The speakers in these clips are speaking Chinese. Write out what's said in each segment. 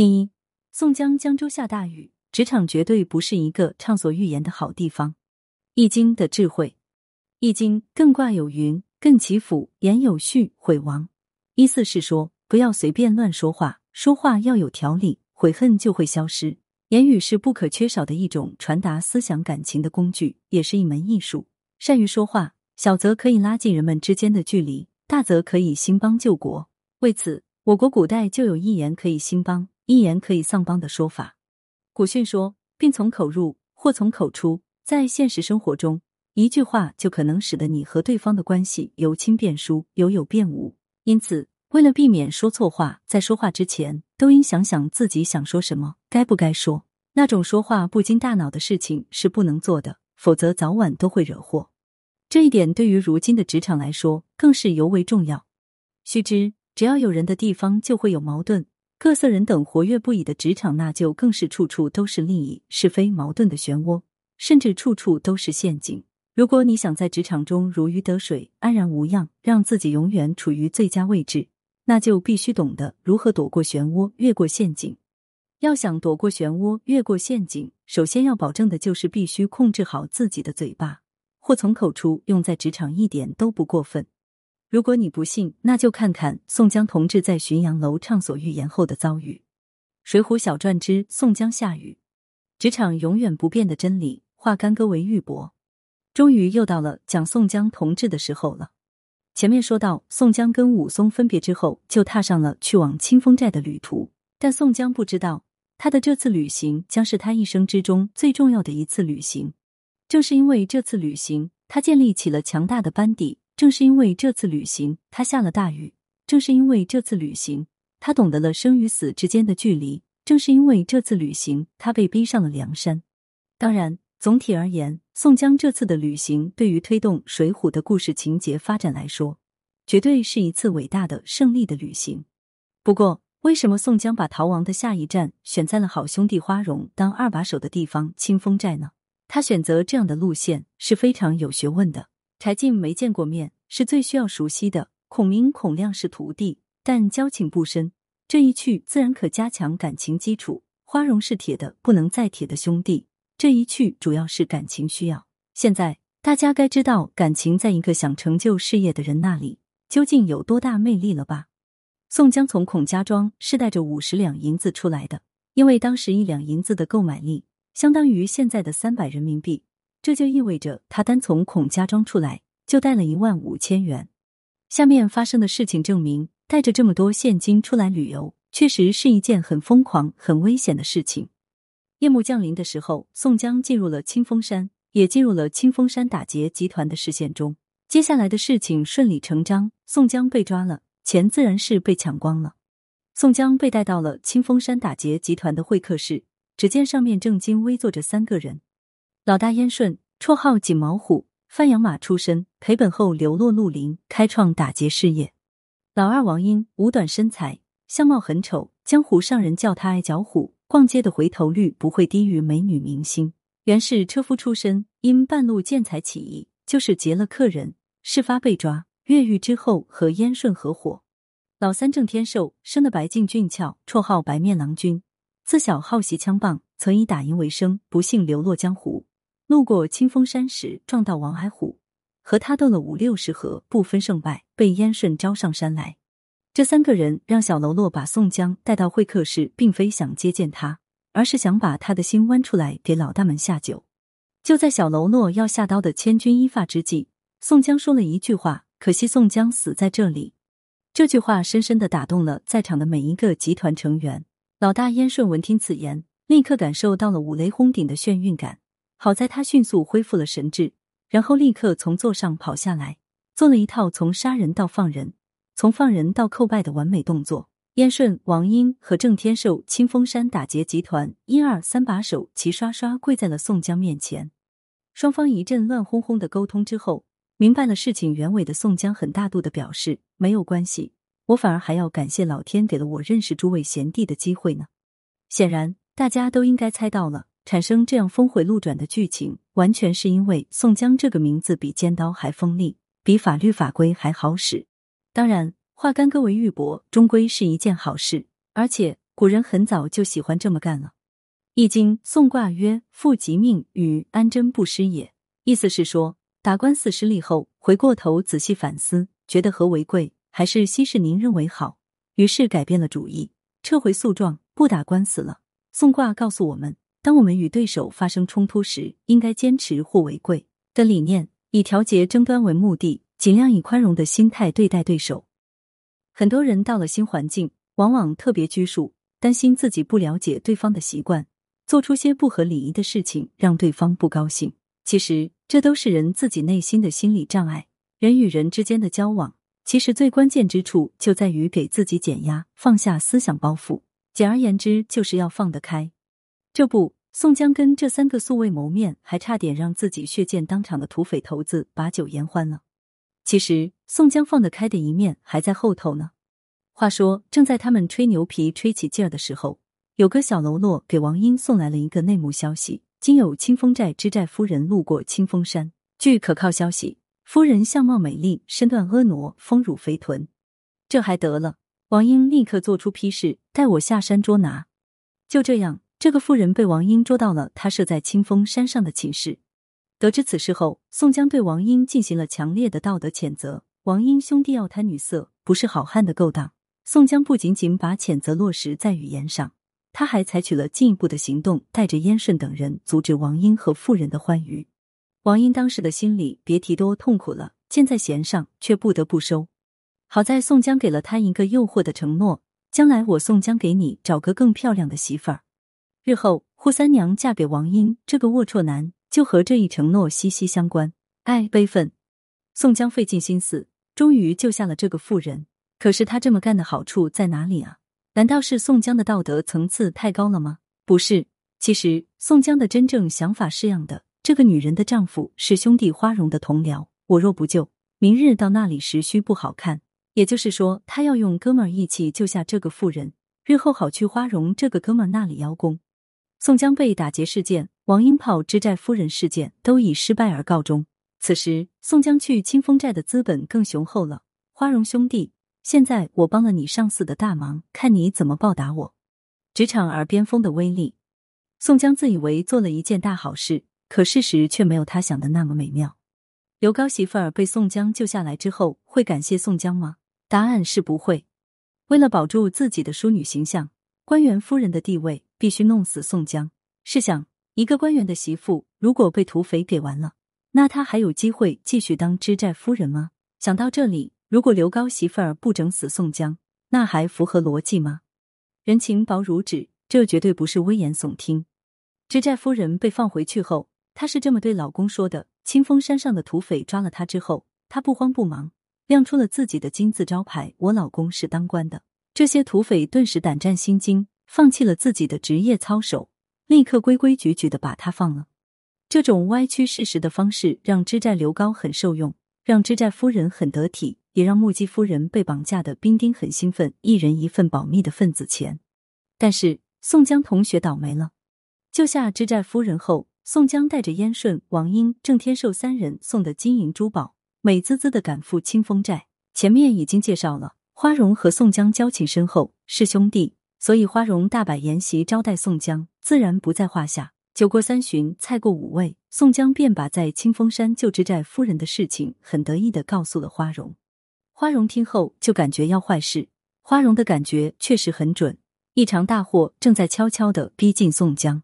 第一，宋江江州下大雨，职场绝对不是一个畅所欲言的好地方。易经的智慧，易经艮卦有云：“艮其府，言有序，悔亡。”意思是说，不要随便乱说话，说话要有条理，悔恨就会消失。言语是不可缺少的一种传达思想感情的工具，也是一门艺术。善于说话，小则可以拉近人们之间的距离，大则可以兴邦救国。为此，我国古代就有一言可以兴邦。一言可以丧邦的说法，古训说：“病从口入，祸从口出。”在现实生活中，一句话就可能使得你和对方的关系由亲变疏，由有变无。因此，为了避免说错话，在说话之前都应想想自己想说什么，该不该说。那种说话不经大脑的事情是不能做的，否则早晚都会惹祸。这一点对于如今的职场来说，更是尤为重要。须知，只要有人的地方，就会有矛盾。各色人等活跃不已的职场，那就更是处处都是利益、是非、矛盾的漩涡，甚至处处都是陷阱。如果你想在职场中如鱼得水、安然无恙，让自己永远处于最佳位置，那就必须懂得如何躲过漩涡、越过陷阱。要想躲过漩涡、越过陷阱，首先要保证的就是必须控制好自己的嘴巴，祸从口出，用在职场一点都不过分。如果你不信，那就看看宋江同志在浔阳楼畅所欲言后的遭遇。《水浒小传》之宋江下雨，职场永远不变的真理，化干戈为玉帛。终于又到了讲宋江同志的时候了。前面说到，宋江跟武松分别之后，就踏上了去往清风寨的旅途。但宋江不知道，他的这次旅行将是他一生之中最重要的一次旅行。正是因为这次旅行，他建立起了强大的班底。正是因为这次旅行，他下了大雨；正是因为这次旅行，他懂得了生与死之间的距离；正是因为这次旅行，他被逼上了梁山。当然，总体而言，宋江这次的旅行对于推动《水浒》的故事情节发展来说，绝对是一次伟大的胜利的旅行。不过，为什么宋江把逃亡的下一站选在了好兄弟花荣当二把手的地方清风寨呢？他选择这样的路线是非常有学问的。柴进没见过面，是最需要熟悉的。孔明、孔亮是徒弟，但交情不深。这一去自然可加强感情基础。花荣是铁的不能再铁的兄弟，这一去主要是感情需要。现在大家该知道，感情在一个想成就事业的人那里究竟有多大魅力了吧？宋江从孔家庄是带着五十两银子出来的，因为当时一两银子的购买力相当于现在的三百人民币。这就意味着他单从孔家庄出来就带了一万五千元。下面发生的事情证明，带着这么多现金出来旅游，确实是一件很疯狂、很危险的事情。夜幕降临的时候，宋江进入了清风山，也进入了清风山打劫集团的视线中。接下来的事情顺理成章，宋江被抓了，钱自然是被抢光了。宋江被带到了清风山打劫集团的会客室，只见上面正襟危坐着三个人。老大燕顺，绰号锦毛虎，范阳马出身，赔本后流落绿林，开创打劫事业。老二王英，五短身材，相貌很丑，江湖上人叫他矮脚虎，逛街的回头率不会低于美女明星。原是车夫出身，因半路见财起意，就是劫了客人，事发被抓。越狱之后和燕顺合伙。老三郑天寿，生得白净俊俏，绰号白面郎君，自小好习枪棒，曾以打赢为生，不幸流落江湖。路过清风山时，撞到王海虎，和他斗了五六十合，不分胜败，被燕顺招上山来。这三个人让小喽啰把宋江带到会客室，并非想接见他，而是想把他的心剜出来给老大们下酒。就在小喽啰要下刀的千钧一发之际，宋江说了一句话：“可惜宋江死在这里。”这句话深深的打动了在场的每一个集团成员。老大燕顺闻听此言，立刻感受到了五雷轰顶的眩晕感。好在他迅速恢复了神智，然后立刻从座上跑下来，做了一套从杀人到放人、从放人到叩拜的完美动作。燕顺、王英和郑天寿、清风山打劫集团一二三把手齐刷刷跪在了宋江面前。双方一阵乱哄哄的沟通之后，明白了事情原委的宋江很大度的表示：“没有关系，我反而还要感谢老天给了我认识诸位贤弟的机会呢。”显然，大家都应该猜到了。产生这样峰回路转的剧情，完全是因为宋江这个名字比尖刀还锋利，比法律法规还好使。当然，化干戈为玉帛，终归是一件好事。而且古人很早就喜欢这么干了。《易经》宋卦曰：“复吉命与安贞不失也。”意思是说，打官司失利后，回过头仔细反思，觉得和为贵，还是息事宁人为好，于是改变了主意，撤回诉状，不打官司了。宋卦告诉我们，当我们与对手发生冲突时，应该坚持或为贵的理念，以调节争端为目的，尽量以宽容的心态对待对手。很多人到了新环境，往往特别拘束，担心自己不了解对方的习惯，做出些不合礼仪的事情，让对方不高兴。其实，这都是人自己内心的心理障碍。人与人之间的交往，其实最关键之处就在于给自己减压，放下思想包袱。简而言之，就是要放得开。这不，宋江跟这三个素未谋面，还差点让自己血溅当场的土匪头子把酒言欢了。其实，宋江放得开的一面还在后头呢。话说，正在他们吹牛皮吹起劲儿的时候，有个小喽啰给王英送来了一个内幕消息。今有清风寨之寨夫人路过清风山，据可靠消息，夫人相貌美丽，身段婀娜，丰乳肥臀。这还得了？王英立刻做出批示，带我下山捉拿。就这样，这个妇人被王英捉到了他设在清风山上的寝室。得知此事后，宋江对王英进行了强烈的道德谴责。王英兄弟要贪女色，不是好汉的勾当。宋江不仅仅把谴责落实在语言上。他还采取了进一步的行动，带着燕顺等人阻止王英和妇人的欢愉。王英当时的心里别提多痛苦了，箭在弦上，却不得不收。好在宋江给了他一个诱惑的承诺：将来我宋江给你找个更漂亮的媳妇儿。日后扈三娘嫁给王英这个龌龊男，就和这一承诺息息相关。哎，悲愤！宋江费尽心思，终于救下了这个妇人。可是他这么干的好处在哪里啊？难道是宋江的道德层次太高了吗？不是，其实宋江的真正想法是样的：这个女人的丈夫是兄弟花荣的同僚，我若不救，明日到那里时须不好看。也就是说，他要用哥们儿义气救下这个妇人，日后好去花荣这个哥们儿那里邀功。宋江被打劫事件、王英炮支寨夫人事件都以失败而告终。此时，宋江去清风寨的资本更雄厚了。花荣兄弟。现在我帮了你上司的大忙，看你怎么报答我。职场耳边风的威力，宋江自以为做了一件大好事，可事实却没有他想的那么美妙。刘高媳妇儿被宋江救下来之后，会感谢宋江吗？答案是不会。为了保住自己的淑女形象，官员夫人的地位，必须弄死宋江。试想，一个官员的媳妇如果被土匪给完了，那他还有机会继续当知寨夫人吗？想到这里。如果刘高媳妇儿不整死宋江，那还符合逻辑吗？人情薄如纸，这绝对不是危言耸听。知寨夫人被放回去后，她是这么对老公说的：清风山上的土匪抓了她之后，她不慌不忙，亮出了自己的金字招牌：我老公是当官的。这些土匪顿时胆战心惊，放弃了自己的职业操守，立刻规规矩矩的把他放了。这种歪曲事实的方式，让知寨刘高很受用，让知寨夫人很得体。也让目击夫人被绑架的兵丁很兴奋，一人一份保密的份子钱。但是宋江同学倒霉了，救下知寨夫人后，宋江带着燕顺、王英、郑天寿三人送的金银珠宝，美滋滋的赶赴清风寨。前面已经介绍了，花荣和宋江交情深厚，是兄弟，所以花荣大摆筵席招待宋江，自然不在话下。酒过三巡，菜过五味，宋江便把在清风山救知寨夫人的事情，很得意的告诉了花荣。花荣听后就感觉要坏事，花荣的感觉确实很准，一场大祸正在悄悄的逼近宋江。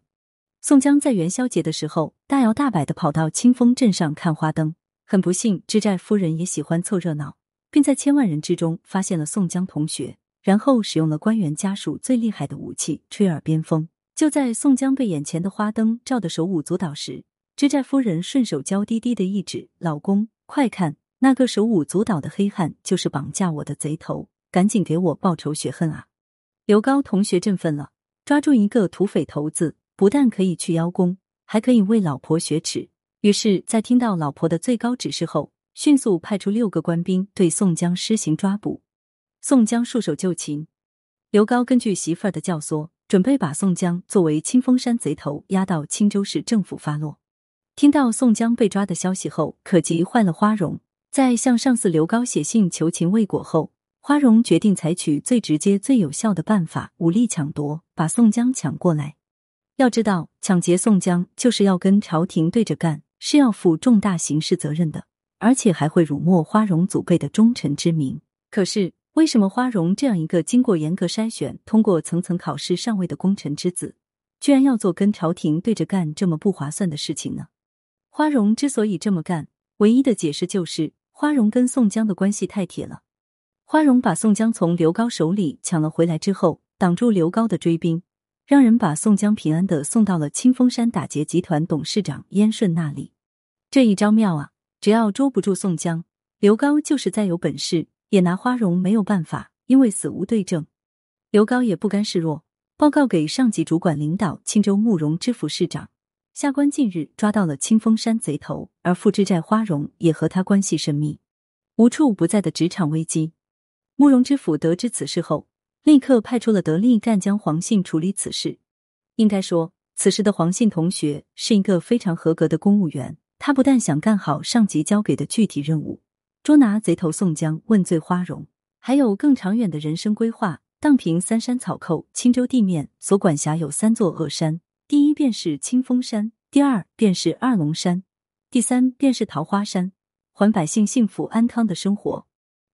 宋江在元宵节的时候大摇大摆的跑到清风镇上看花灯，很不幸，知寨夫人也喜欢凑热闹，并在千万人之中发现了宋江同学，然后使用了官员家属最厉害的武器——吹耳边风。就在宋江被眼前的花灯照得手舞足蹈时，知寨夫人顺手娇滴滴的一指：“老公，快看！”那个手舞足蹈的黑汉就是绑架我的贼头，赶紧给我报仇雪恨啊！刘高同学振奋了，抓住一个土匪头子，不但可以去邀功，还可以为老婆雪耻。于是，在听到老婆的最高指示后，迅速派出六个官兵对宋江施行抓捕。宋江束手就擒。刘高根据媳妇儿的教唆，准备把宋江作为清风山贼头押到青州市政府发落。听到宋江被抓的消息后，可急坏了花荣。在向上司刘高写信求情未果后，花荣决定采取最直接、最有效的办法，武力抢夺，把宋江抢过来。要知道，抢劫宋江就是要跟朝廷对着干，是要负重大刑事责任的，而且还会辱没花荣祖辈的忠臣之名。可是，为什么花荣这样一个经过严格筛选、通过层层考试上位的功臣之子，居然要做跟朝廷对着干这么不划算的事情呢？花荣之所以这么干，唯一的解释就是花荣跟宋江的关系太铁了。花荣把宋江从刘高手里抢了回来之后，挡住刘高的追兵。让人把宋江平安的送到了清风山打劫集团董事长燕顺那里。这一招妙啊！只要捉不住宋江，刘高就是再有本事也拿花荣没有办法，因为死无对证。刘高也不甘示弱，报告给上级主管领导青州慕容知府市长，下官近日抓到了清风山贼头，而负之债花荣也和他关系甚密，无处不在的职场危机。慕容知府得知此事后。立刻派出了得力干将黄信处理此事。应该说，此时的黄信同学是一个非常合格的公务员。他不但想干好上级交给的具体任务，捉拿贼头宋江，问罪花荣，还有更长远的人生规划。荡平三山草寇，青州地面所管辖有三座恶山：第一便是清风山，第二便是二龙山，第三便是桃花山，还百姓幸福安康的生活。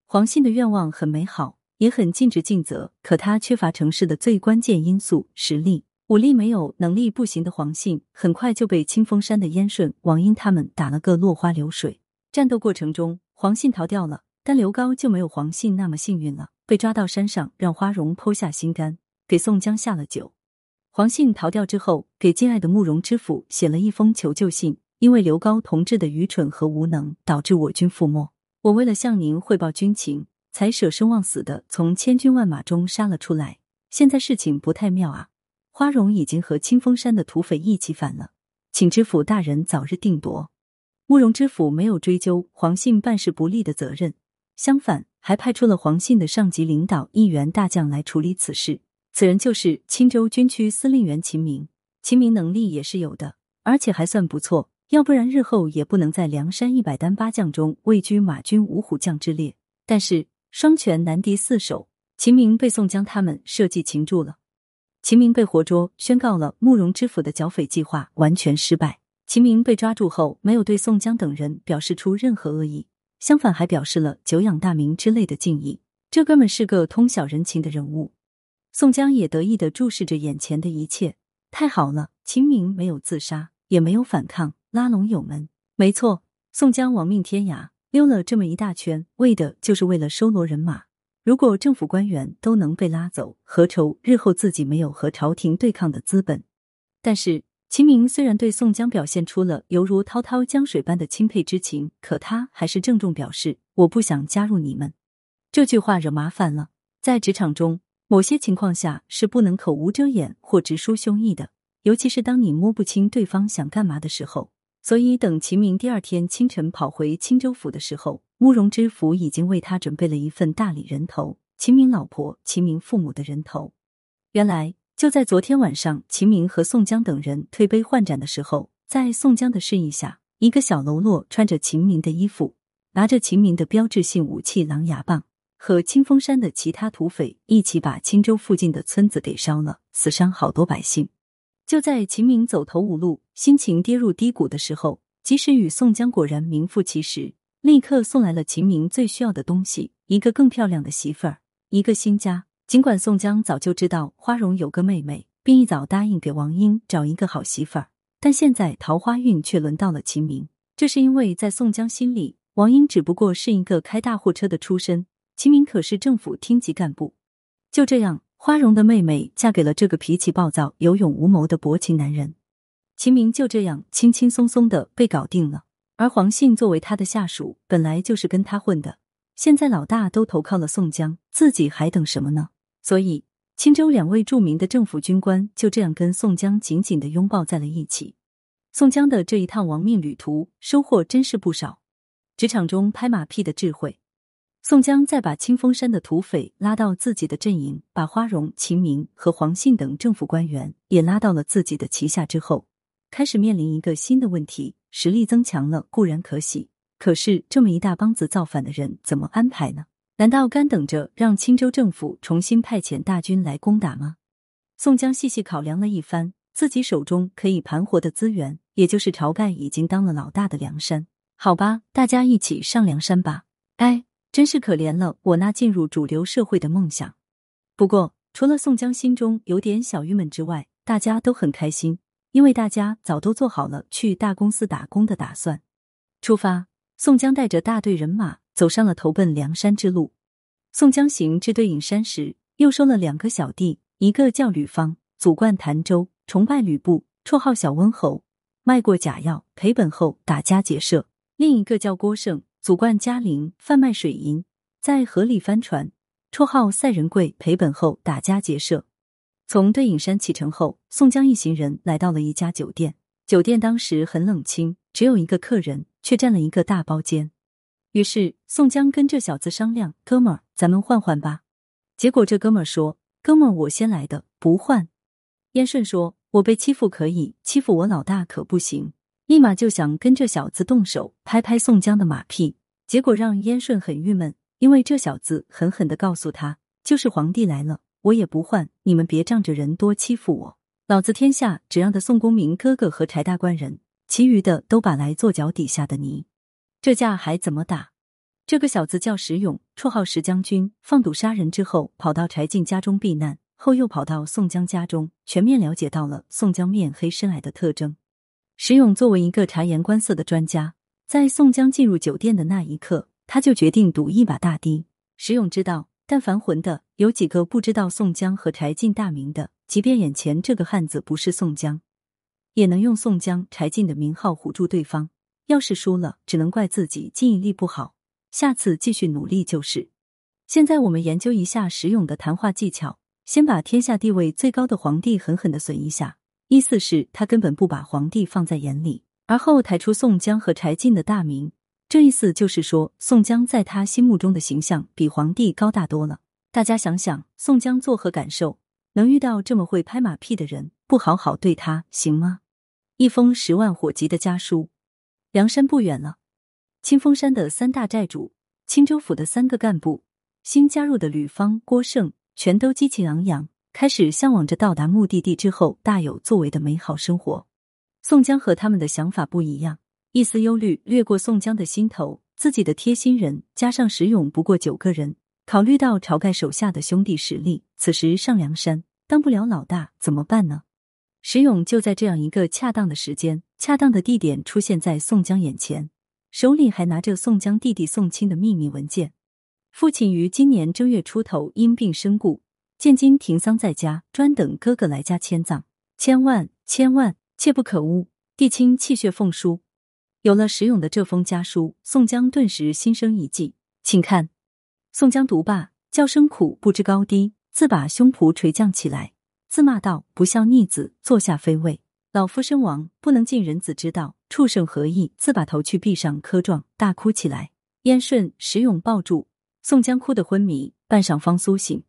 黄信的愿望很美好。也很尽职尽责，可他缺乏城市的最关键因素——实力。武力没有，能力不行的黄信，很快就被清风山的燕顺、王英他们打了个落花流水。战斗过程中，黄信逃掉了，但刘高就没有黄信那么幸运了，被抓到山上，让花荣剖下心肝，给宋江下了酒。黄信逃掉之后，给敬爱的慕容知府写了一封求救信，因为刘高同志的愚蠢和无能，导致我军覆没。我为了向您汇报军情。才舍生忘死的从千军万马中杀了出来。现在事情不太妙啊！花荣已经和清风山的土匪一起反了，请知府大人早日定夺。慕容知府没有追究黄信办事不力的责任，相反还派出了黄信的上级领导一员大将来处理此事。此人就是青州军区司令员秦明。秦明能力也是有的，而且还算不错，要不然日后也不能在梁山一百单八将中位居马军五虎将之列。但是。双拳难敌四手，秦明被宋江他们设计擒住了。秦明被活捉，宣告了慕容知府的剿匪计划完全失败。秦明被抓住后，没有对宋江等人表示出任何恶意，相反还表示了久仰大名之类的敬意。这哥们是个通晓人情的人物。宋江也得意的注视着眼前的一切，太好了！秦明没有自杀，也没有反抗，拉拢友们。没错，宋江亡命天涯。溜了这么一大圈，为的就是为了收罗人马。如果政府官员都能被拉走，何愁日后自己没有和朝廷对抗的资本？但是秦明虽然对宋江表现出了犹如滔滔江水般的钦佩之情，可他还是郑重表示：“我不想加入你们。”这句话惹麻烦了。在职场中，某些情况下是不能口无遮掩或直抒胸臆的，尤其是当你摸不清对方想干嘛的时候。所以，等秦明第二天清晨跑回青州府的时候，慕容知府已经为他准备了一份大礼人头——秦明老婆、秦明父母的人头。原来，就在昨天晚上，秦明和宋江等人推杯换盏的时候，在宋江的示意下，一个小喽啰穿着秦明的衣服，拿着秦明的标志性武器狼牙棒，和清风山的其他土匪一起把青州附近的村子给烧了，死伤好多百姓。就在秦明走投无路、心情跌入低谷的时候，及时雨宋江果然名副其实，立刻送来了秦明最需要的东西——一个更漂亮的媳妇儿，一个新家。尽管宋江早就知道花荣有个妹妹，并一早答应给王英找一个好媳妇儿，但现在桃花运却轮到了秦明。这是因为在宋江心里，王英只不过是一个开大货车的出身，秦明可是政府厅级干部。就这样。花荣的妹妹嫁给了这个脾气暴躁、有勇无谋的薄情男人，秦明就这样轻轻松松的被搞定了。而黄信作为他的下属，本来就是跟他混的，现在老大都投靠了宋江，自己还等什么呢？所以，青州两位著名的政府军官就这样跟宋江紧紧的拥抱在了一起。宋江的这一趟亡命旅途收获真是不少，职场中拍马屁的智慧。宋江在把清风山的土匪拉到自己的阵营，把花荣、秦明和黄信等政府官员也拉到了自己的旗下之后，开始面临一个新的问题：实力增强了固然可喜，可是这么一大帮子造反的人怎么安排呢？难道干等着让青州政府重新派遣大军来攻打吗？宋江细细考量了一番，自己手中可以盘活的资源，也就是晁盖已经当了老大的梁山。好吧，大家一起上梁山吧。哎，真是可怜了我那进入主流社会的梦想。不过，除了宋江心中有点小郁闷之外，大家都很开心，因为大家早都做好了去大公司打工的打算。出发，宋江带着大队人马走上了投奔梁山之路。宋江行至对影山时，又收了两个小弟，一个叫吕方，祖贯潭州，崇拜吕布，绰号小温侯，卖过假药，赔本后打家劫舍；另一个叫郭盛，祖贯嘉陵，贩卖水银，在河里翻船，绰号赛人贵，赔本后打家劫舍。从对影山启程后，宋江一行人来到了一家酒店。酒店当时很冷清，只有一个客人，却占了一个大包间。于是宋江跟这小子商量：“哥们儿，咱们换换吧。”结果这哥们儿说：“哥们儿，我先来的，不换。”燕顺说：“我被欺负可以，欺负我老大可不行。”立马就想跟这小子动手，拍拍宋江的马屁。结果让燕顺很郁闷，因为这小子狠狠的告诉他：“就是皇帝来了，我也不换，你们别仗着人多欺负我。老子天下只让的宋公明哥哥和柴大官人，其余的都把来做脚底下的泥。”这架还怎么打？这个小子叫石勇，绰号石将军。放赌杀人之后，跑到柴进家中避难，后又跑到宋江家中，全面了解到了宋江面黑深矮的特征。石勇作为一个察言观色的专家，在宋江进入酒店的那一刻，他就决定赌一把大的。石勇知道，但凡混的有几个不知道宋江和柴进大名的，即便眼前这个汉子不是宋江，也能用宋江、柴进的名号唬住对方。要是输了，只能怪自己记忆力不好，下次继续努力就是。现在我们研究一下石勇的谈话技巧，先把天下地位最高的皇帝狠狠的损一下，意思是他根本不把皇帝放在眼里，而后抬出宋江和柴进的大名，这意思就是说宋江在他心目中的形象比皇帝高大多了。大家想想，宋江作何感受？能遇到这么会拍马屁的人，不好好对他行吗？一封十万火急的家书。梁山不远了，清风山的三大寨主、青州府的三个干部、新加入的吕方、郭盛，全都激情昂扬，开始向往着到达目的地之后大有作为的美好生活。宋江和他们的想法不一样，一丝忧虑掠过宋江的心头。自己的贴心人加上石勇不过九个人，考虑到晁盖手下的兄弟实力，此时上梁山当不了老大怎么办呢？石勇就在这样一个恰当的时间。恰当的地点出现在宋江眼前，手里还拿着宋江弟弟宋清的秘密文件。父亲于今年正月初头因病身故，现今停丧在家，专等哥哥来家迁葬。千万千万切不可误！弟亲泣血奉书。有了石勇的这封家书，宋江顿时心生一计。请看，宋江读罢，叫声苦，不知高低，自把胸脯垂降起来，自骂道：“不孝逆子，坐下非位。”老夫身亡，不能尽人子之道，畜生何意？自把头去壁上磕撞，大哭起来。燕顺、石勇抱住宋江，哭得昏迷，半晌方苏醒。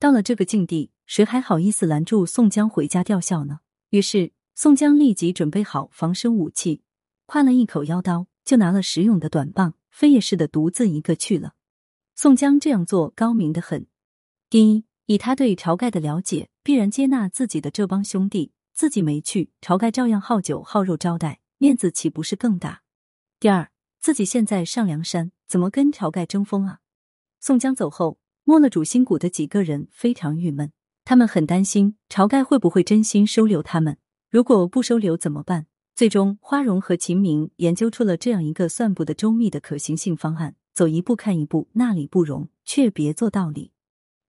到了这个境地，谁还好意思拦住宋江回家吊孝呢？于是宋江立即准备好防身武器，挎了一口腰刀，就拿了石勇的短棒，飞也似的独自一个去了。宋江这样做高明的很。第一，以他对晁盖的了解，必然接纳自己的这帮兄弟。自己没去，晁盖照样好酒好肉招待，面子岂不是更大？第二，自己现在上梁山，怎么跟晁盖争锋啊？宋江走后，摸了主心骨的几个人非常郁闷，他们很担心晁盖会不会真心收留他们，如果不收留怎么办？最终，花荣和秦明研究出了这样一个算不得周密的可行性方案：走一步看一步，那里不容，却别做道理。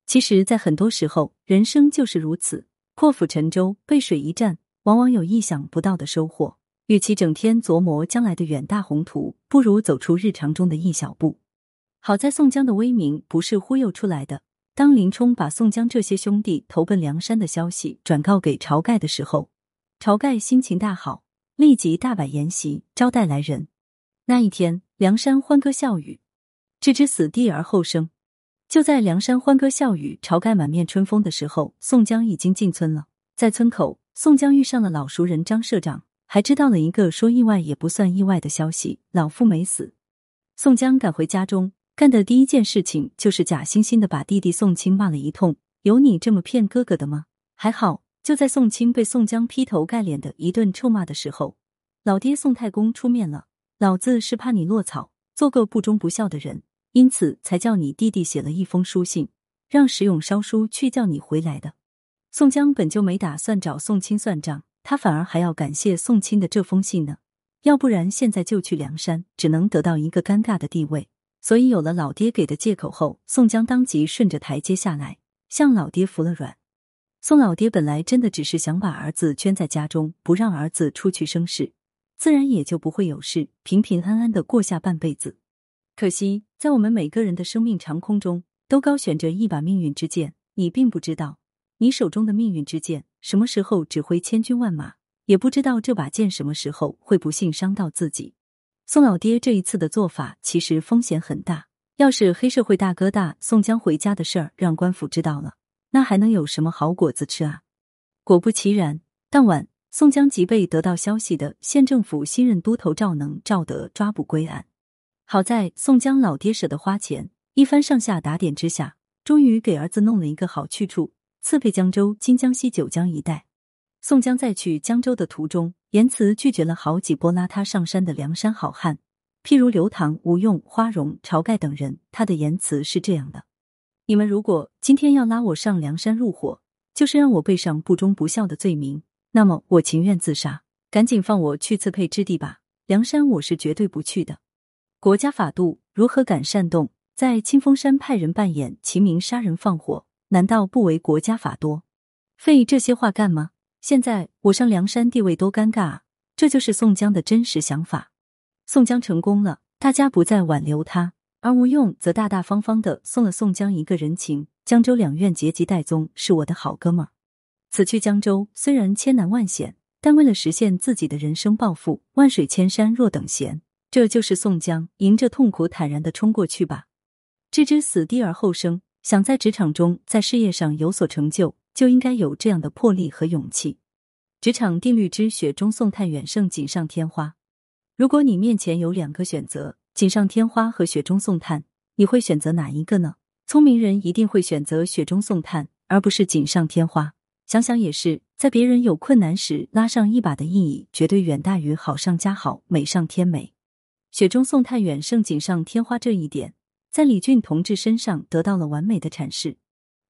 其实，在很多时候，人生就是如此。破釜沉舟，背水一战，往往有意想不到的收获。与其整天琢磨将来的远大宏图，不如走出日常中的一小步。好在宋江的威名不是忽悠出来的。当林冲把宋江这些兄弟投奔梁山的消息转告给晁盖的时候，晁盖心情大好，立即大摆筵席招待来人。那一天，梁山欢歌笑语，置之死地而后生。就在梁山欢歌笑语、晁盖满面春风的时候，宋江已经进村了。在村口，宋江遇上了老熟人张社长，还知道了一个说意外也不算意外的消息：老夫没死。宋江赶回家中，干的第一件事情就是假惺惺的把弟弟宋清骂了一通。有你这么骗哥哥的吗？还好，就在宋清被宋江劈头盖脸的一顿臭骂的时候，老爹宋太公出面了。老子是怕你落草，做个不忠不孝的人，因此才叫你弟弟写了一封书信，让石勇烧书去叫你回来的。宋江本就没打算找宋清算账，他反而还要感谢宋清的这封信呢。要不然现在就去梁山，只能得到一个尴尬的地位。所以有了老爹给的借口后，宋江当即顺着台阶下来，向老爹服了软。宋老爹本来真的只是想把儿子圈在家中，不让儿子出去生事，自然也就不会有事，平平安安的过下半辈子。可惜，在我们每个人的生命长空中，都高悬着一把命运之剑，你并不知道，你手中的命运之剑什么时候指挥千军万马。也不知道这把剑什么时候会不幸伤到自己。宋老爹这一次的做法其实风险很大，要是黑社会大哥大宋江回家的事儿让官府知道了，那还能有什么好果子吃啊？果不其然，当晚宋江即被得到消息的县政府新任都头赵能、赵德抓捕归案。好在宋江老爹舍得花钱，一番上下打点之下，终于给儿子弄了一个好去处，刺配江州、金江西九江一带。宋江在去江州的途中，言辞拒绝了好几波拉他上山的梁山好汉，譬如刘唐、吴用、花荣、晁盖等人。他的言辞是这样的：你们如果今天要拉我上梁山入伙，就是让我背上不忠不孝的罪名，那么我情愿自杀，赶紧放我去刺配之地吧。梁山我是绝对不去的。国家法度如何敢擅动？在清风山派人扮演秦明杀人放火，难道不为国家法多？废这些话干吗？现在我上梁山地位多尴尬啊！这就是宋江的真实想法。宋江成功了，大家不再挽留他，而吴用则大大方方的送了宋江一个人情。江州两院结集戴宗是我的好哥们儿。此去江州虽然千难万险，但为了实现自己的人生抱负，万水千山若等闲。这就是宋江迎着痛苦坦然的冲过去吧。置之死地而后生，想在职场中在事业上有所成就。就应该有这样的魄力和勇气。职场定律之雪中送炭远胜锦上添花。如果你面前有两个选择，锦上添花和雪中送炭，你会选择哪一个呢？聪明人一定会选择雪中送炭，而不是锦上添花。想想也是，在别人有困难时拉上一把的意义，绝对远大于好上加好、美上添美。雪中送炭远胜锦上添花这一点，在李俊同志身上得到了完美的阐释。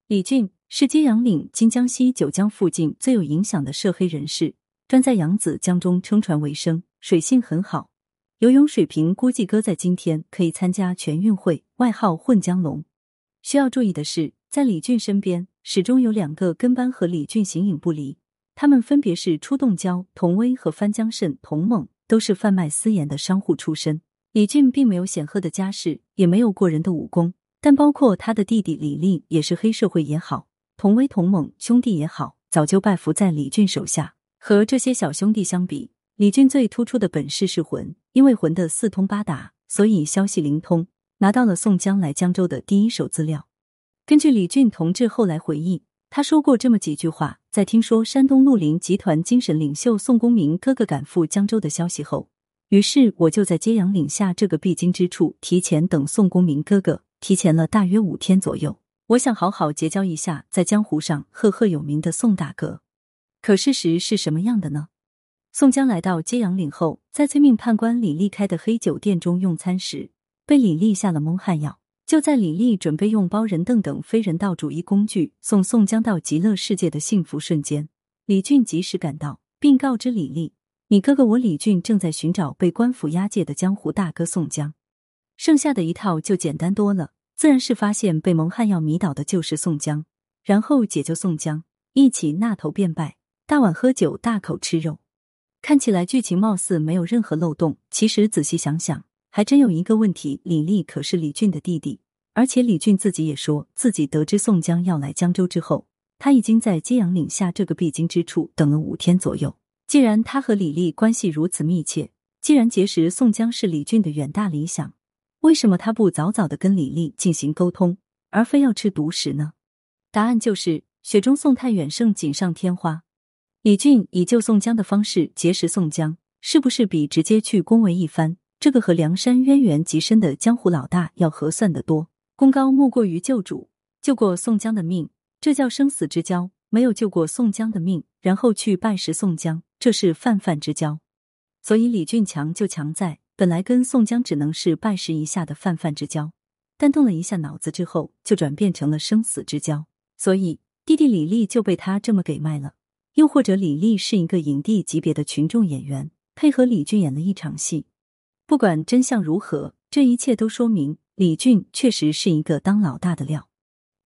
李俊。是揭阳岭、金江西九江附近最有影响的涉黑人士，专在扬子江中撑船为生，水性很好，游泳水平估计搁在今天可以参加全运会，外号混江龙。需要注意的是，在李俊身边始终有两个跟班和李俊形影不离，他们分别是出洞蛟、童威和翻江蜃、童猛，都是贩卖私盐的商户出身。李俊并没有显赫的家世，也没有过人的武功，但包括他的弟弟李立也是黑社会也好。同威同猛兄弟也好，早就拜服在李俊手下。和这些小兄弟相比，李俊最突出的本事是魂，因为魂的四通八达，所以消息灵通，拿到了宋江来江州的第一手资料。根据李俊同志后来回忆，他说过这么几句话：在听说山东绿林集团精神领袖宋公明哥哥赶赴江州的消息后，于是我就在揭阳岭下这个必经之处提前等宋公明哥哥，提前了大约五天左右。我想好好结交一下在江湖上赫赫有名的宋大哥，可事实是什么样的呢？宋江来到揭阳岭后，在催命判官李立开的黑酒店中用餐时，被李立下了蒙汗药。就在李丽准备用包人凳等非人道主义工具送宋江到极乐世界的幸福瞬间，李俊及时赶到，并告知李丽：“你哥哥我李俊正在寻找被官府押解的江湖大哥宋江。”剩下的一套就简单多了。自然是发现被蒙汗药迷倒的就是宋江，然后解救宋江，一起纳头便拜，大碗喝酒，大口吃肉。看起来剧情貌似没有任何漏洞，其实仔细想想，还真有一个问题：李立可是李俊的弟弟，而且李俊自己也说自己得知宋江要来江州之后，他已经在揭阳岭下这个必经之处等了五天左右。既然他和李立关系如此密切，既然结识宋江是李俊的远大理想。为什么他不早早的跟李丽进行沟通，而非要吃独食呢？答案就是雪中送炭远胜锦上添花。李俊以救宋江的方式结识宋江，是不是比直接去恭维一番这个和梁山渊源极深的江湖老大要合算得多。功高莫过于救主，救过宋江的命，这叫生死之交；没有救过宋江的命，然后去拜师宋江，这是泛泛之交。所以李俊强就强在，本来跟宋江只能是拜师一下的泛泛之交，但动了一下脑子之后，就转变成了生死之交。所以弟弟李丽就被他这么给卖了。又或者李丽是一个影帝级别的群众演员，配合李俊演了一场戏。不管真相如何，这一切都说明李俊确实是一个当老大的料。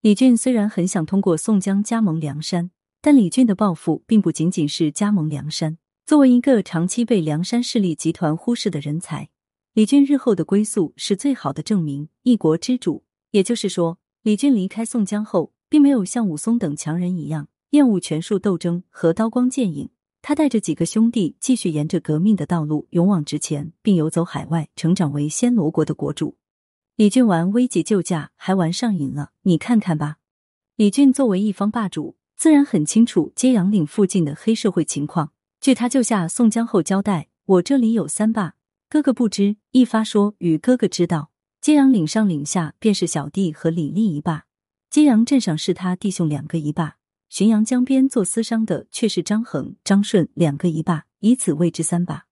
李俊虽然很想通过宋江加盟梁山，但李俊的抱负并不仅仅是加盟梁山。作为一个长期被梁山势力集团忽视的人才，李俊日后的归宿是最好的证明。一国之主，也就是说，李俊离开宋江后，并没有像武松等强人一样厌恶权术斗争和刀光剑影。他带着几个兄弟继续沿着革命的道路勇往直前，并游走海外，成长为暹罗国的国主。李俊玩危急救驾还玩上瘾了，你看看吧。李俊作为一方霸主，自然很清楚揭阳岭附近的黑社会情况。据他救下宋江后交代，我这里有三霸，哥哥不知。一发说与哥哥知道，揭阳岭上岭下便是小弟和李立一霸，揭阳镇上是他弟兄两个一霸，浔阳江边做私商的却是张衡、张顺两个一霸，以此谓之三霸。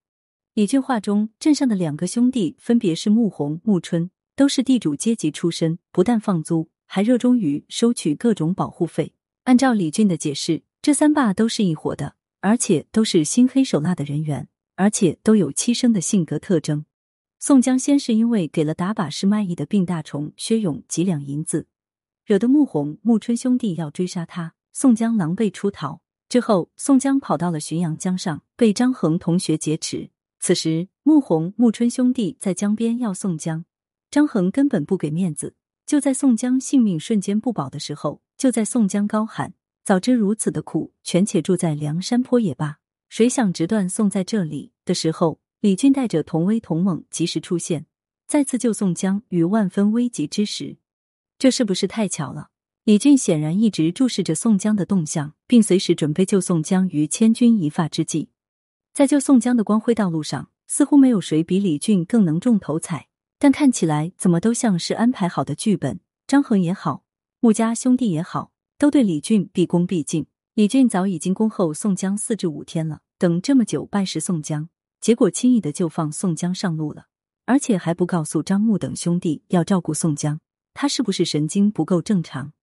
李俊话中镇上的两个兄弟分别是穆弘、穆春，都是地主阶级出身，不但放租，还热衷于收取各种保护费。按照李俊的解释，这三霸都是一伙的。而且都是心黑手辣的人员，而且都有欺生的性格特征。宋江先是因为给了打把式卖艺的病大虫薛勇几两银子，惹得穆弘、穆春兄弟要追杀他，宋江狼狈出逃。之后，宋江跑到了浔阳江上，被张衡同学劫持。此时，穆弘、穆春兄弟在江边要宋江，张衡根本不给面子。就在宋江性命瞬间不保的时候，就在宋江高喊。早知如此的苦，全且住在梁山坡也罢。谁想直断送在这里的时候，李俊带着同威同猛及时出现，再次救宋江于万分危急之时。这是不是太巧了？李俊显然一直注视着宋江的动向，并随时准备救宋江于千钧一发之际。在救宋江的光辉道路上，似乎没有谁比李俊更能中头彩。但看起来怎么都像是安排好的剧本。张衡也好，穆家兄弟也好。都对李俊毕恭毕敬。李俊早已经恭候宋江四至五天了，等这么久拜师宋江，结果轻易的就放宋江上路了，而且还不告诉张牧等兄弟要照顾宋江，他是不是神经不够正常？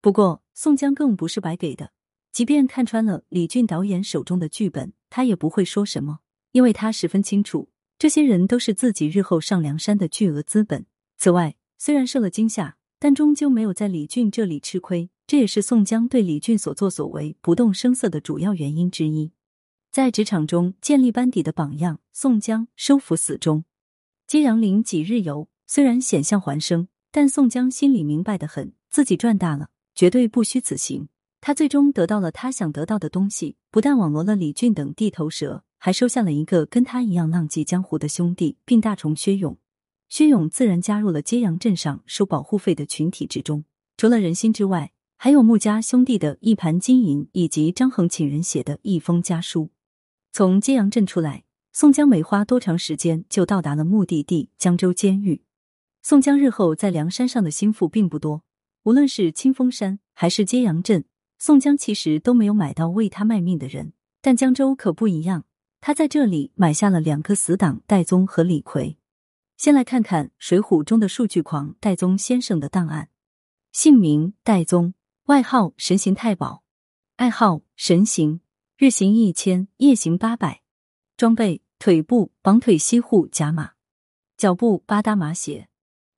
不过宋江更不是白给的，即便看穿了李俊导演手中的剧本，他也不会说什么，因为他十分清楚，这些人都是自己日后上梁山的巨额资本。此外，虽然受了惊吓，但终究没有在李俊这里吃亏。这也是宋江对李俊所作所为不动声色的主要原因之一。在职场中建立班底的榜样，宋江收服死忠。揭阳岭几日游，虽然险象环生，但宋江心里明白的很，自己赚大了，绝对不虚此行。他最终得到了他想得到的东西，不但网罗了李俊等地头蛇，还收下了一个跟他一样浪迹江湖的兄弟并大虫薛勇。薛勇自然加入了揭阳镇上收保护费的群体之中。除了人心之外，还有穆家兄弟的一盘金银，以及张衡请人写的一封家书。从揭阳镇出来，宋江没花多长时间就到达了目的地江州监狱。宋江日后在梁山上的心腹并不多，无论是清风山还是揭阳镇，宋江其实都没有买到为他卖命的人。但江州可不一样，他在这里买下了两个死党戴宗和李逵。先来看看《水浒》中的数据狂戴宗先生的档案：姓名戴宗。外号神行太保，爱好神行，日行一千，夜行八百。装备：腿部绑腿西护甲马，脚部八搭马鞋，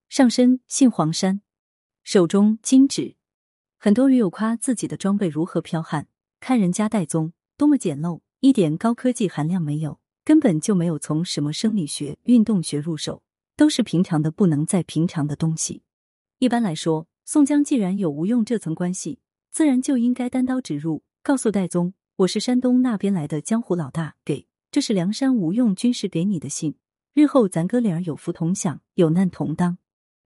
上身杏黄衫，手中金指。很多驴友夸自己的装备如何彪悍，看人家戴宗多么简陋，一点高科技含量没有，根本就没有从什么生理学、运动学入手，都是平常的不能再平常的东西。一般来说。宋江既然有吴用这层关系，自然就应该单刀直入，告诉戴宗：“我是山东那边来的江湖老大，给这是梁山吴用军师给你的信，日后咱哥俩有福同享，有难同当。”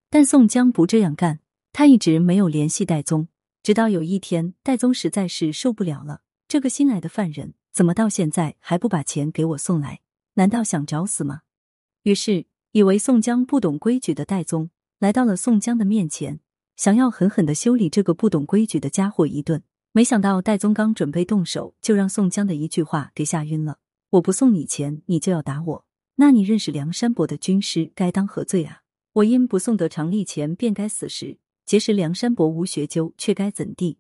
但宋江不这样干，他一直没有联系戴宗，直到有一天，戴宗实在是受不了了，这个新来的犯人怎么到现在还不把钱给我送来？难道想找死吗？于是以为宋江不懂规矩的戴宗来到了宋江的面前，想要狠狠的修理这个不懂规矩的家伙一顿。没想到戴宗刚准备动手，就让宋江的一句话给吓晕了。我不送你钱，你就要打我？那你认识梁山伯的军师，该当何罪啊？我因不送得常例钱，便该死时；结识梁山伯无学究，却该怎地？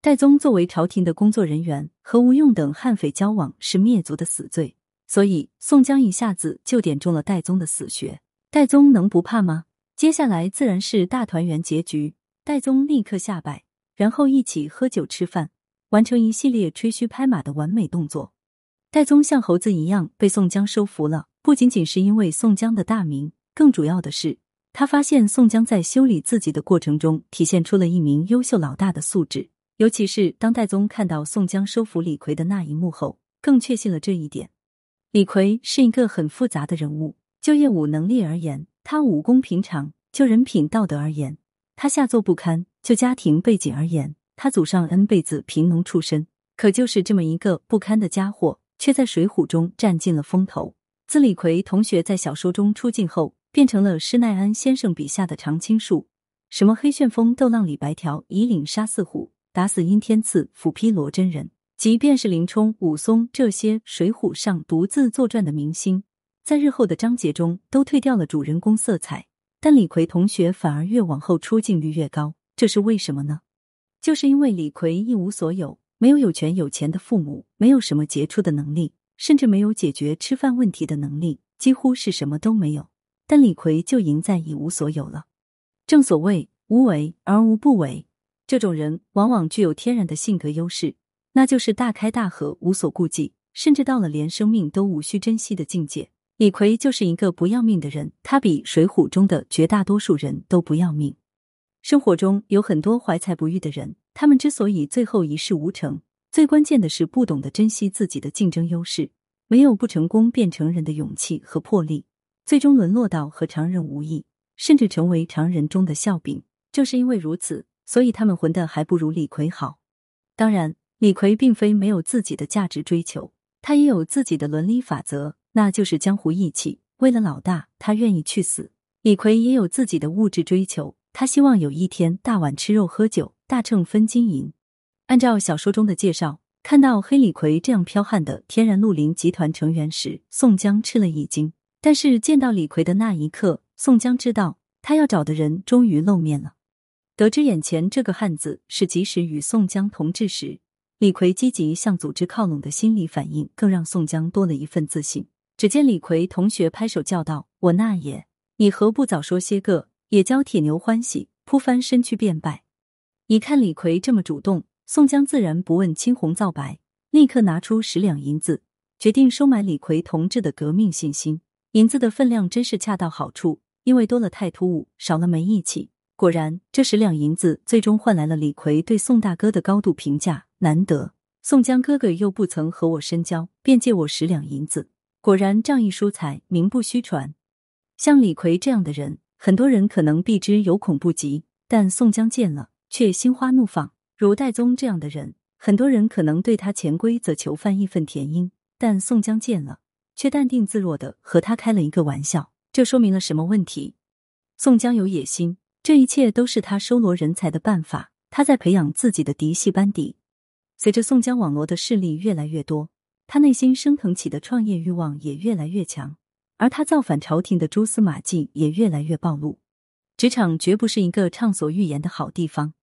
戴宗作为朝廷的工作人员，和吴用等悍匪交往是灭族的死罪，所以宋江一下子就点中了戴宗的死穴。戴宗能不怕吗？接下来自然是大团圆结局。戴宗立刻下拜。然后一起喝酒吃饭，完成一系列吹嘘拍马的完美动作。戴宗像猴子一样被宋江收服了，不仅仅是因为宋江的大名，更主要的是他发现宋江在修理自己的过程中体现出了一名优秀老大的素质。尤其是当戴宗看到宋江收服李逵的那一幕后，更确信了这一点。李逵是一个很复杂的人物，就业务能力而言，他武功平常；就人品道德而言，他下作不堪。就家庭背景而言，他祖上 N 辈子贫农出身，可就是这么一个不堪的家伙，却在《水浒》中占尽了风头。自李逵同学在小说中出镜后，变成了施耐庵先生笔下的常青树，什么黑旋风、斗浪李白条、以岭杀四虎、打死阴天赐、斧劈罗真人，即便是林冲、武松这些《水浒》上独自作传的明星，在日后的章节中都褪掉了主人公色彩，但李逵同学反而越往后出镜率越高。这是为什么呢？就是因为李逵一无所有，没有有权有钱的父母，没有什么杰出的能力，甚至没有解决吃饭问题的能力，几乎是什么都没有。但李逵就赢在一无所有了。正所谓无为而无不为，这种人往往具有天然的性格优势，那就是大开大合，无所顾忌，甚至到了连生命都无需珍惜的境界。李逵就是一个不要命的人，他比《水浒》中的绝大多数人都不要命。生活中有很多怀才不遇的人，他们之所以最后一事无成，最关键的是不懂得珍惜自己的竞争优势，没有不成功变成人的勇气和魄力，最终沦落到和常人无异，甚至成为常人中的笑柄。正是因为如此，所以他们混的还不如李逵好。当然，李逵并非没有自己的价值追求，他也有自己的伦理法则，那就是江湖义气。为了老大，他愿意去死。李逵也有自己的物质追求。他希望有一天大碗吃肉喝酒，大秤分金银。按照小说中的介绍，看到黑李逵这样剽悍的天然绿林集团成员时，宋江吃了一惊。但是见到李逵的那一刻，宋江知道他要找的人终于露面了。得知眼前这个汉子是及时与宋江同志时，李逵积极向组织靠拢的心理反应，更让宋江多了一份自信。只见李逵同学拍手叫道：“我那也，你何不早说些个？”也教铁牛欢喜，扑翻身去便拜。一看李逵这么主动，宋江自然不问青红皂白，立刻拿出十两银子，决定收买李逵同志的革命信心。银子的分量真是恰到好处，因为多了太突兀，少了没义气。果然，这十两银子最终换来了李逵对宋大哥的高度评价。难得宋江哥哥又不曾和我深交，便借我十两银子。果然仗义疏财，名不虚传。像李逵这样的人。很多人可能避之有恐不及，但宋江见了却心花怒放。如戴宗这样的人，很多人可能对他潜规则囚犯义愤填膺，但宋江见了却淡定自若的和他开了一个玩笑。这说明了什么问题？宋江有野心，这一切都是他收罗人才的办法。他在培养自己的嫡系班底。随着宋江网罗的势力越来越多，他内心升腾起的创业欲望也越来越强。而他造反朝廷的蛛丝马迹也越来越暴露，职场绝不是一个畅所欲言的好地方。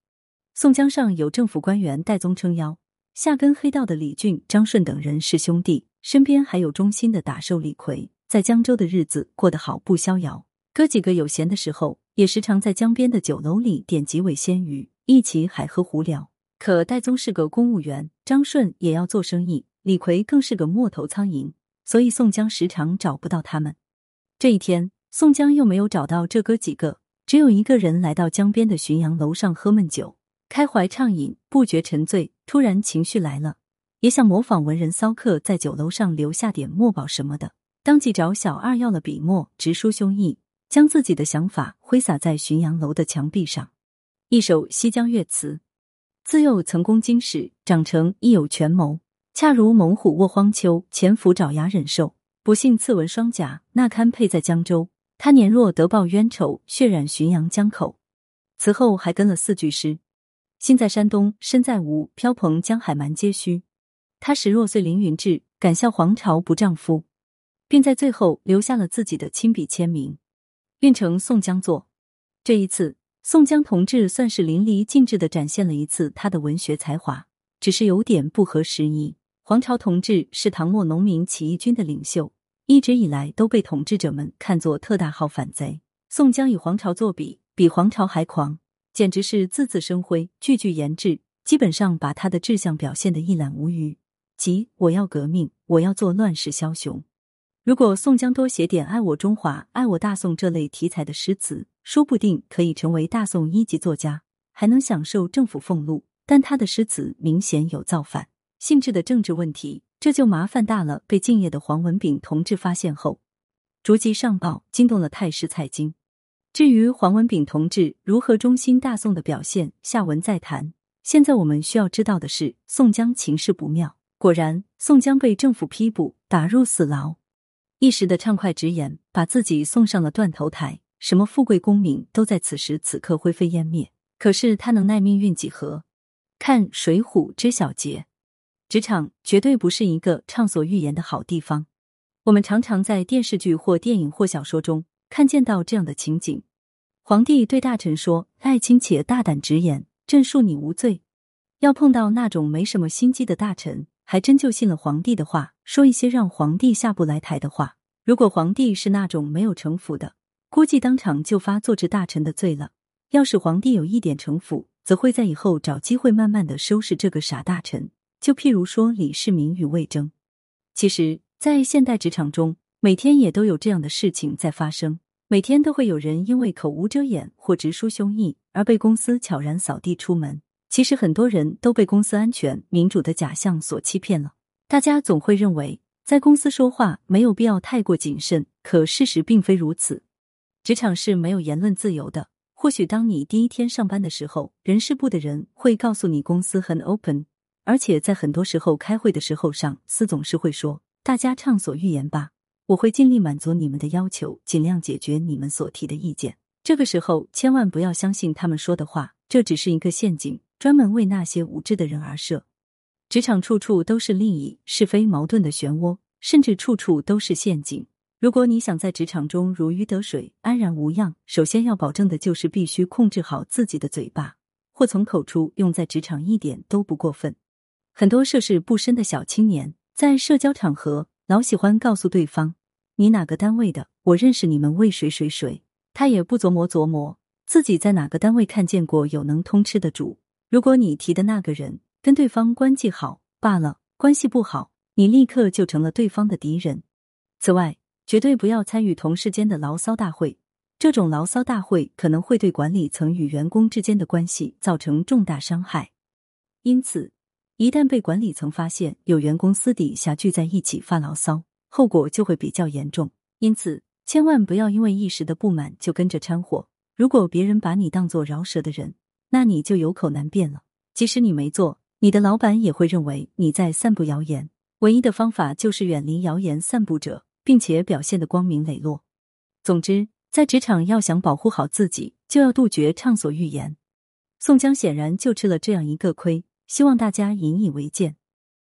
宋江上有政府官员戴宗撑腰，下跟黑道的李俊、张顺等人是兄弟，身边还有忠心的打手李逵，在江州的日子过得好不逍遥。哥几个有闲的时候，也时常在江边的酒楼里点几尾鲜鱼，一起海喝胡聊。可戴宗是个公务员，张顺也要做生意，李逵更是个摸头苍蝇。所以宋江时常找不到他们。这一天，宋江又没有找到这哥几个，只有一个人来到江边的浔阳楼上喝闷酒，开怀畅饮，不觉沉醉。突然情绪来了，也想模仿文人骚客在酒楼上留下点墨宝什么的，当即找小二要了笔墨，直抒胸臆，将自己的想法挥洒在浔阳楼的墙壁上。一首西江月词：自幼曾攻经史，长成亦有权谋。恰如猛虎卧荒丘，潜伏爪牙忍受。不幸刺文双甲，那堪配在江州。他年若得报冤仇，血染浔阳江口。此后还跟了四句诗：心在山东，身在吴，飘蓬江海蛮皆虚。他十若岁凌云志，敢笑皇朝不丈夫。并在最后留下了自己的亲笔签名，运成宋江作。这一次，宋江同志算是淋漓尽致的展现了一次他的文学才华，只是有点不合时宜。黄巢同志是唐末农民起义军的领袖，一直以来都被统治者们看作特大号反贼。宋江与黄巢作比，比黄巢还狂，简直是字字生辉，句句言志，基本上把他的志向表现得一览无余。即我要革命，我要做乱世枭雄。如果宋江多写点“爱我中华，爱我大宋”这类题材的诗词，说不定可以成为大宋一级作家，还能享受政府俸禄。但他的诗词明显有造反性质的政治问题，这就麻烦大了。被敬业的黄文炳同志发现后，逐级上报，惊动了太师蔡京。至于黄文炳同志如何忠心大宋的表现，下文再谈。现在我们需要知道的是，宋江情势不妙。果然，宋江被政府批捕，打入死牢。一时的畅快直言，把自己送上了断头台，什么富贵功名都在此时此刻灰飞烟灭。可是他能耐命运几何？看《水浒》知小节，职场绝对不是一个畅所欲言的好地方。我们常常在电视剧或电影或小说中看见到这样的情景：皇帝对大臣说：“爱卿且大胆直言，朕恕你无罪。”要碰到那种没什么心机的大臣。还真就信了皇帝的话，说一些让皇帝下不来台的话。如果皇帝是那种没有城府的，估计当场就发坐治大臣的罪了。要是皇帝有一点城府，则会在以后找机会慢慢的收拾这个傻大臣。就譬如说李世民与魏征。其实，在现代职场中，每天也都有这样的事情在发生。每天都会有人因为口无遮掩或直抒胸臆而被公司悄然扫地出门。其实很多人都被公司安全、民主的假象所欺骗了。大家总会认为，在公司说话没有必要太过谨慎，可事实并非如此。职场是没有言论自由的。或许当你第一天上班的时候，人事部的人会告诉你公司很 open，而且在很多时候开会的时候，上司总是会说：“大家畅所欲言吧，我会尽力满足你们的要求，尽量解决你们所提的意见。”这个时候千万不要相信他们说的话，这只是一个陷阱。专门为那些无知的人而设，职场处处都是利益是非矛盾的漩涡，甚至处处都是陷阱。如果你想在职场中如鱼得水、安然无恙，首先要保证的就是必须控制好自己的嘴巴，祸从口出，用在职场一点都不过分。很多涉世不深的小青年在社交场合老喜欢告诉对方：“你哪个单位的？我认识你们为谁谁谁。”他也不琢磨琢磨自己在哪个单位看见过有能通吃的主。如果你提的那个人跟对方关系好罢了，关系不好，你立刻就成了对方的敌人。此外，绝对不要参与同事间的牢骚大会，这种牢骚大会可能会对管理层与员工之间的关系造成重大伤害。因此，一旦被管理层发现有员工私底下聚在一起发牢骚，后果就会比较严重。因此，千万不要因为一时的不满就跟着掺和。如果别人把你当做饶舌的人，那你就有口难辩了。即使你没做，你的老板也会认为你在散布谣言。唯一的方法就是远离谣言散布者，并且表现的光明磊落。总之，在职场要想保护好自己，就要杜绝畅所欲言。宋江显然就吃了这样一个亏，希望大家引以为戒。